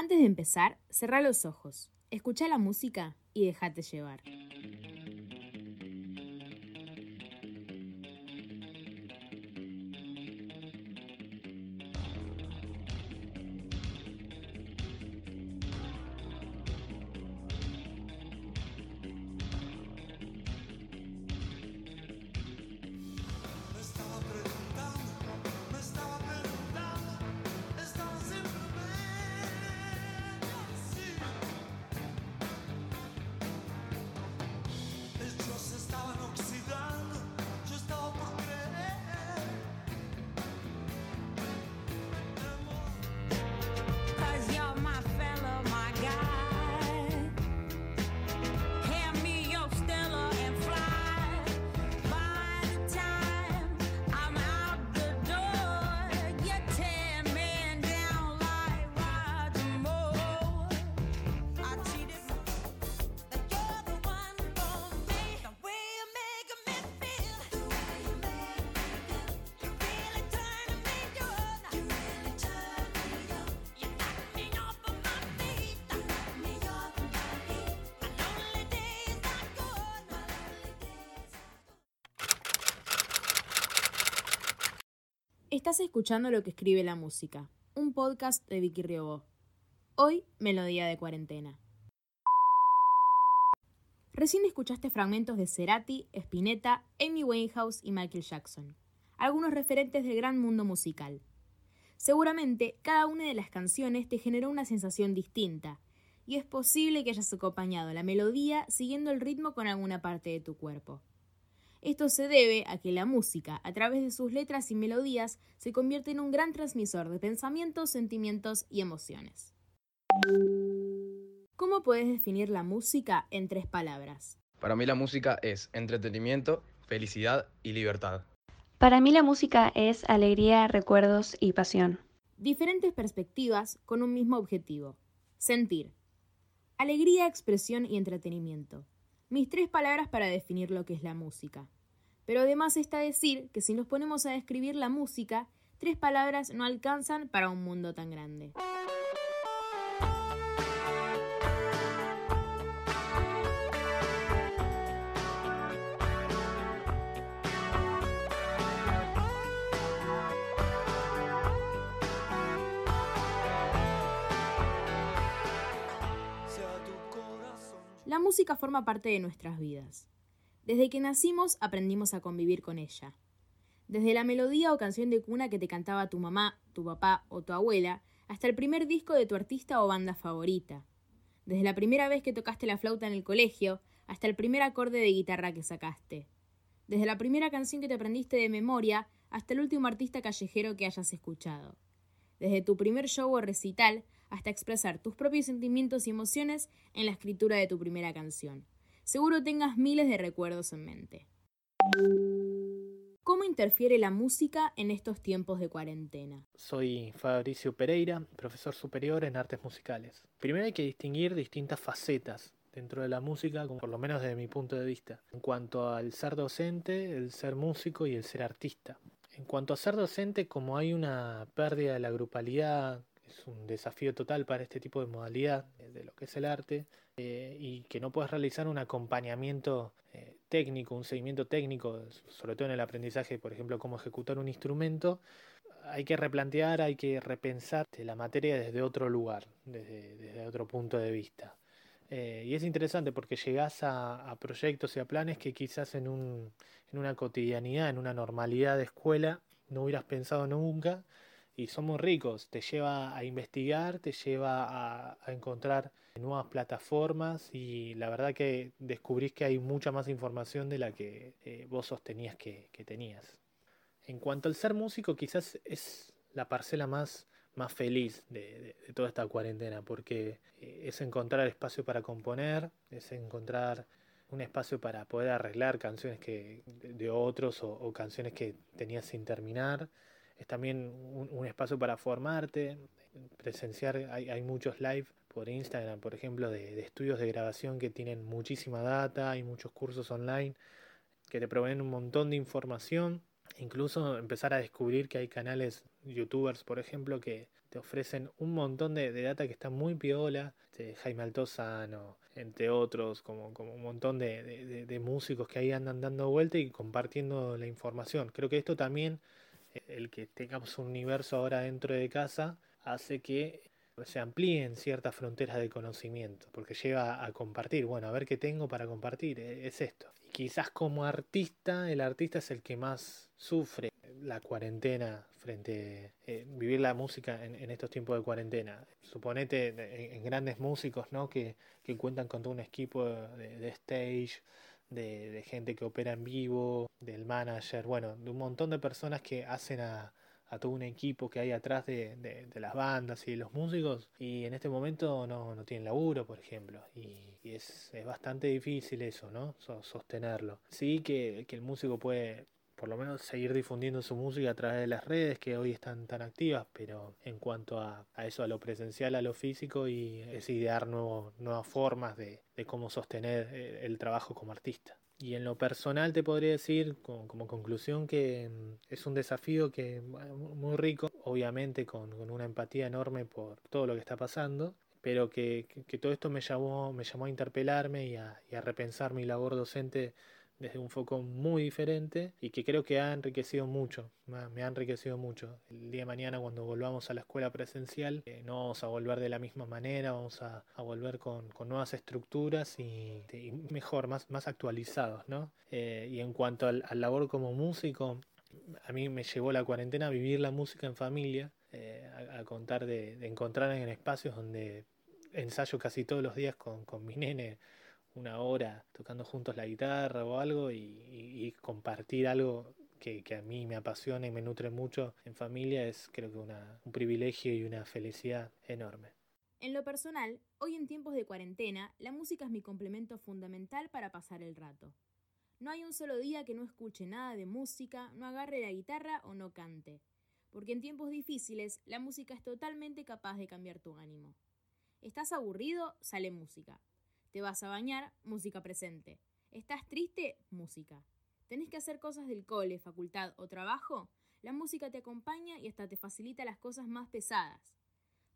Antes de empezar, cerrá los ojos, escucha la música y déjate llevar. Estás escuchando lo que escribe la música, un podcast de Vicky Riobó. Hoy, melodía de cuarentena. Recién escuchaste fragmentos de Cerati, Spinetta, Amy Winehouse y Michael Jackson, algunos referentes del gran mundo musical. Seguramente cada una de las canciones te generó una sensación distinta, y es posible que hayas acompañado la melodía siguiendo el ritmo con alguna parte de tu cuerpo. Esto se debe a que la música, a través de sus letras y melodías, se convierte en un gran transmisor de pensamientos, sentimientos y emociones. ¿Cómo puedes definir la música en tres palabras? Para mí la música es entretenimiento, felicidad y libertad. Para mí la música es alegría, recuerdos y pasión. Diferentes perspectivas con un mismo objetivo. Sentir. Alegría, expresión y entretenimiento mis tres palabras para definir lo que es la música. Pero además está decir que si nos ponemos a describir la música, tres palabras no alcanzan para un mundo tan grande. La música forma parte de nuestras vidas. Desde que nacimos aprendimos a convivir con ella. Desde la melodía o canción de cuna que te cantaba tu mamá, tu papá o tu abuela, hasta el primer disco de tu artista o banda favorita. Desde la primera vez que tocaste la flauta en el colegio, hasta el primer acorde de guitarra que sacaste. Desde la primera canción que te aprendiste de memoria, hasta el último artista callejero que hayas escuchado. Desde tu primer show o recital hasta expresar tus propios sentimientos y emociones en la escritura de tu primera canción. Seguro tengas miles de recuerdos en mente. ¿Cómo interfiere la música en estos tiempos de cuarentena? Soy Fabricio Pereira, profesor superior en artes musicales. Primero hay que distinguir distintas facetas dentro de la música, por lo menos desde mi punto de vista, en cuanto al ser docente, el ser músico y el ser artista. En cuanto a ser docente, como hay una pérdida de la grupalidad, es un desafío total para este tipo de modalidad de lo que es el arte eh, y que no puedes realizar un acompañamiento eh, técnico, un seguimiento técnico, sobre todo en el aprendizaje, por ejemplo, cómo ejecutar un instrumento, hay que replantear, hay que repensar la materia desde otro lugar, desde, otro punto de vista. Eh, y es interesante porque llegás a, proyectos y a planes que quizás en, un, en una cotidianidad, en una normalidad de escuela, no hubieras pensado nunca y somos ricos, te lleva a investigar, te lleva a, encontrar nuevas plataformas y la verdad que descubrís que hay mucha más información de la que eh, vos sostenías que, tenías. En cuanto al ser músico, quizás es la parcela más, más feliz de, toda esta cuarentena, porque eh, es encontrar espacio para componer, es encontrar un espacio para poder arreglar canciones que, de, otros o canciones que tenías sin terminar es también un, espacio para formarte, presenciar, hay, hay, muchos live por Instagram, por ejemplo, de, estudios de grabación que tienen muchísima data, hay muchos cursos online que te proveen un montón de información, incluso empezar a descubrir que hay canales youtubers, por ejemplo, que te ofrecen un montón de, data que está muy piola, este, Jaime Altozano, entre otros, como, como un montón de, de, músicos que ahí andan dando vuelta y compartiendo la información. Creo que esto también, el que tengamos un universo ahora dentro de casa, hace que se amplíen ciertas fronteras de conocimiento, porque lleva a compartir, bueno, a ver qué tengo para compartir, e, es esto. Y quizás como artista, el artista es el que más sufre la cuarentena frente eh, vivir la música en, estos tiempos de cuarentena. Suponete en, grandes músicos, ¿no? Que, que, cuentan con todo un equipo de, stage, de, gente que opera en vivo, del manager, bueno, de un montón de personas que hacen a, todo un equipo que hay atrás de, de, las bandas y de los músicos y en este momento no, no tienen laburo, por ejemplo. Y, es, es, bastante difícil eso, ¿no? sostenerlo. Sí que, que, el músico puede por lo menos seguir difundiendo su música a través de las redes que hoy están tan activas, pero en cuanto a, a eso, a lo presencial, a lo físico, y es idear nuevo, nuevas formas de, de cómo sostener eh, el trabajo como artista. Y en lo personal te podría decir como, conclusión que mm, es un desafío que muy rico, obviamente con, una empatía enorme por todo lo que está pasando, pero que, todo esto me llamó, me llamó a interpelarme y a, y a repensar mi labor docente desde un foco muy diferente y que creo que ha enriquecido mucho, me ha enriquecido mucho. El día de mañana cuando volvamos a la escuela presencial eh, no vamos a volver de la misma manera, vamos a, volver con, nuevas estructuras y, mejor, más, más actualizados, ¿no? Eh, y en cuanto al, labor como músico, a mí me llevó la cuarentena a vivir la música en familia, eh, a, contar de, de encontrar en espacios donde ensayo casi todos los días con, con mi nene una hora tocando juntos la guitarra o algo y, compartir algo que, a mí me apasiona y me nutre mucho en familia es creo que un privilegio y una felicidad enorme. En lo personal, hoy en tiempos de cuarentena, la música es mi complemento fundamental para pasar el rato. No hay un solo día que no escuche nada de música, no agarre la guitarra o no cante, porque en tiempos difíciles la música es totalmente capaz de cambiar tu ánimo. ¿Estás aburrido? Sale música. Te vas a bañar, música presente. ¿Estás triste? Música. ¿Tenés que hacer cosas del cole, facultad o trabajo? La música te acompaña y hasta te facilita las cosas más pesadas.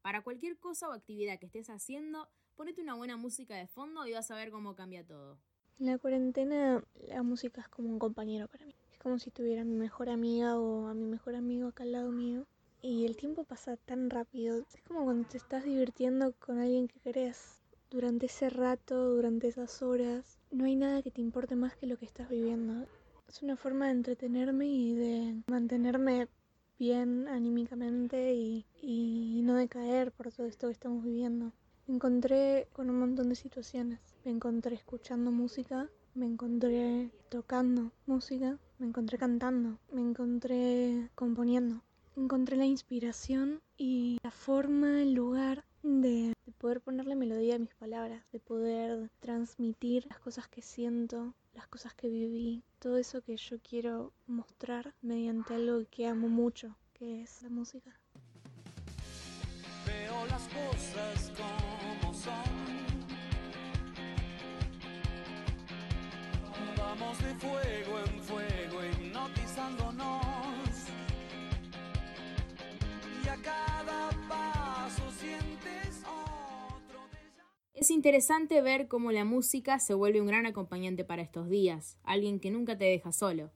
Para cualquier cosa o actividad que estés haciendo, ponete una buena música de fondo y vas a ver cómo cambia todo. En la cuarentena la música es como un compañero para mí. Es como si tuviera a mi mejor amiga o a mi mejor amigo acá al lado mío. Y el tiempo pasa tan rápido. Es como cuando te estás divirtiendo con alguien que querés durante ese rato, durante esas horas, no hay nada que te importe más que lo que estás viviendo. Es una forma de entretenerme y de mantenerme bien anímicamente y, y no decaer por todo esto que estamos viviendo. Me encontré con un montón de situaciones. Me encontré escuchando música, me encontré tocando música, me encontré cantando, me encontré componiendo. Encontré la inspiración y la forma, el lugar de, poder ponerle melodía a mis palabras, de poder transmitir las cosas que siento, las cosas que viví, todo eso que yo quiero mostrar mediante algo que amo mucho, que es la música. Veo las cosas como son. Vamos de fuego en fuego hipnotizándonos. Y a cada es interesante ver cómo la música se vuelve un gran acompañante para estos días, alguien que nunca te deja solo.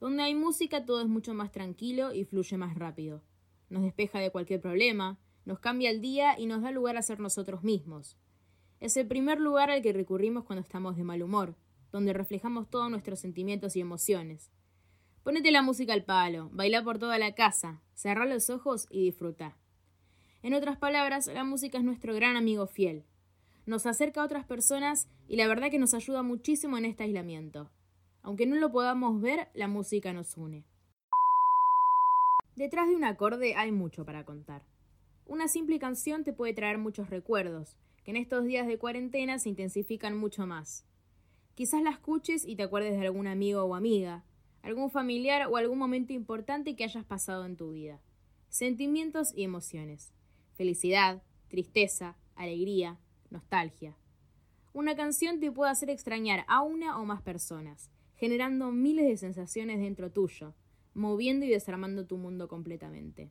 Donde hay música todo es mucho más tranquilo y fluye más rápido. Nos despeja de cualquier problema, nos cambia el día y nos da lugar a ser nosotros mismos. Es el primer lugar al que recurrimos cuando estamos de mal humor, donde reflejamos todos nuestros sentimientos y emociones. Ponete la música al palo, baila por toda la casa, cerrá los ojos y disfruta. En otras palabras, la música es nuestro gran amigo fiel, nos acerca a otras personas y la verdad que nos ayuda muchísimo en este aislamiento. Aunque no lo podamos ver, la música nos une. Detrás de un acorde hay mucho para contar. Una simple canción te puede traer muchos recuerdos, que en estos días de cuarentena se intensifican mucho más. Quizás la escuches y te acuerdes de algún amigo o amiga, algún familiar o algún momento importante que hayas pasado en tu vida. Sentimientos y emociones. Felicidad, tristeza, alegría, nostalgia. Una canción te puede hacer extrañar a una o más personas, generando miles de sensaciones dentro tuyo, moviendo y desarmando tu mundo completamente.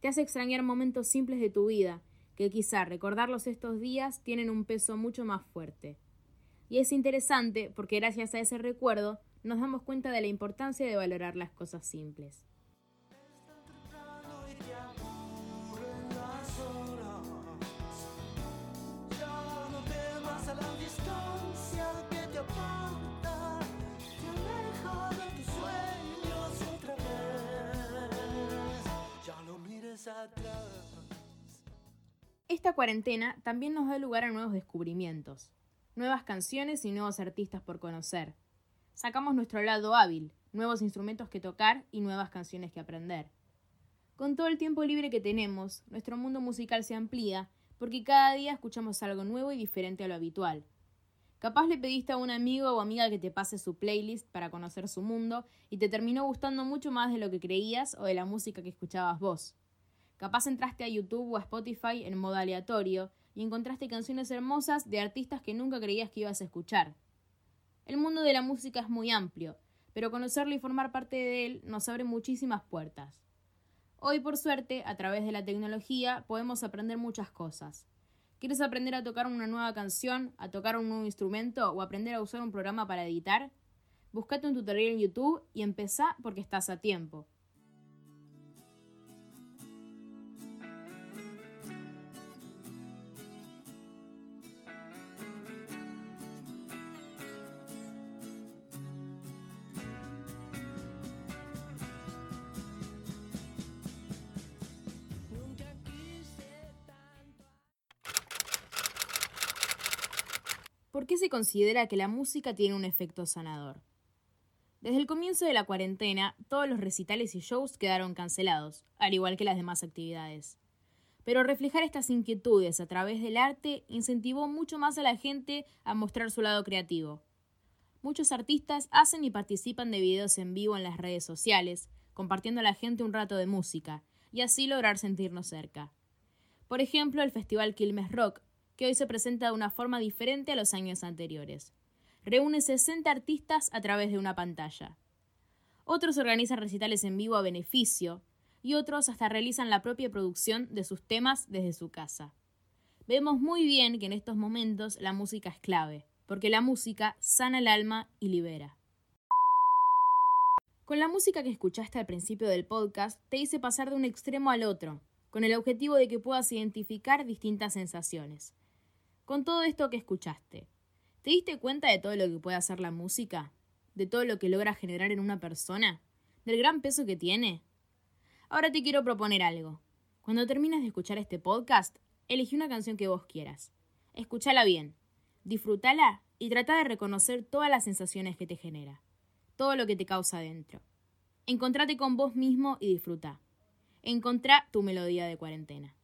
Te hace extrañar momentos simples de tu vida, que quizá recordarlos estos días tienen un peso mucho más fuerte. Y es interesante porque gracias a ese recuerdo nos damos cuenta de la importancia de valorar las cosas simples. Esta cuarentena también nos da lugar a nuevos descubrimientos, nuevas canciones y nuevos artistas por conocer. Sacamos nuestro lado hábil, nuevos instrumentos que tocar y nuevas canciones que aprender. Con todo el tiempo libre que tenemos, nuestro mundo musical se amplía porque cada día escuchamos algo nuevo y diferente a lo habitual. Capaz le pediste a un amigo o amiga que te pase su playlist para conocer su mundo y te terminó gustando mucho más de lo que creías o de la música que escuchabas vos. Capaz entraste a YouTube o a Spotify en modo aleatorio y encontraste canciones hermosas de artistas que nunca creías que ibas a escuchar. El mundo de la música es muy amplio, pero conocerlo y formar parte de él nos abre muchísimas puertas. Hoy, por suerte, a través de la tecnología, podemos aprender muchas cosas. ¿Quieres aprender a tocar una nueva canción, a tocar un nuevo instrumento o aprender a usar un programa para editar? Buscate un tutorial en YouTube y empezá porque estás a tiempo. ¿Por qué se considera que la música tiene un efecto sanador? Desde el comienzo de la cuarentena, todos los recitales y shows quedaron cancelados, al igual que las demás actividades. Pero reflejar estas inquietudes a través del arte incentivó mucho más a la gente a mostrar su lado creativo. Muchos artistas hacen y participan de videos en vivo en las redes sociales, compartiendo a la gente un rato de música, y así lograr sentirnos cerca. Por ejemplo, el Festival Quilmes Rock, que hoy se presenta de una forma diferente a los años anteriores. Reúne 60 artistas a través de una pantalla. Otros organizan recitales en vivo a beneficio, y otros hasta realizan la propia producción de sus temas desde su casa. Vemos muy bien que en estos momentos la música es clave, porque la música sana el alma y libera. Con la música que escuchaste al principio del podcast, te hice pasar de un extremo al otro, con el objetivo de que puedas identificar distintas sensaciones. Con todo esto que escuchaste, ¿te diste cuenta de todo lo que puede hacer la música? ¿De todo lo que logra generar en una persona? ¿Del gran peso que tiene? Ahora te quiero proponer algo. Cuando termines de escuchar este podcast, elegí una canción que vos quieras. Escúchala bien, disfrútala y trata de reconocer todas las sensaciones que te genera, todo lo que te causa dentro. Encontrate con vos mismo y disfruta. Encontrá tu melodía de cuarentena.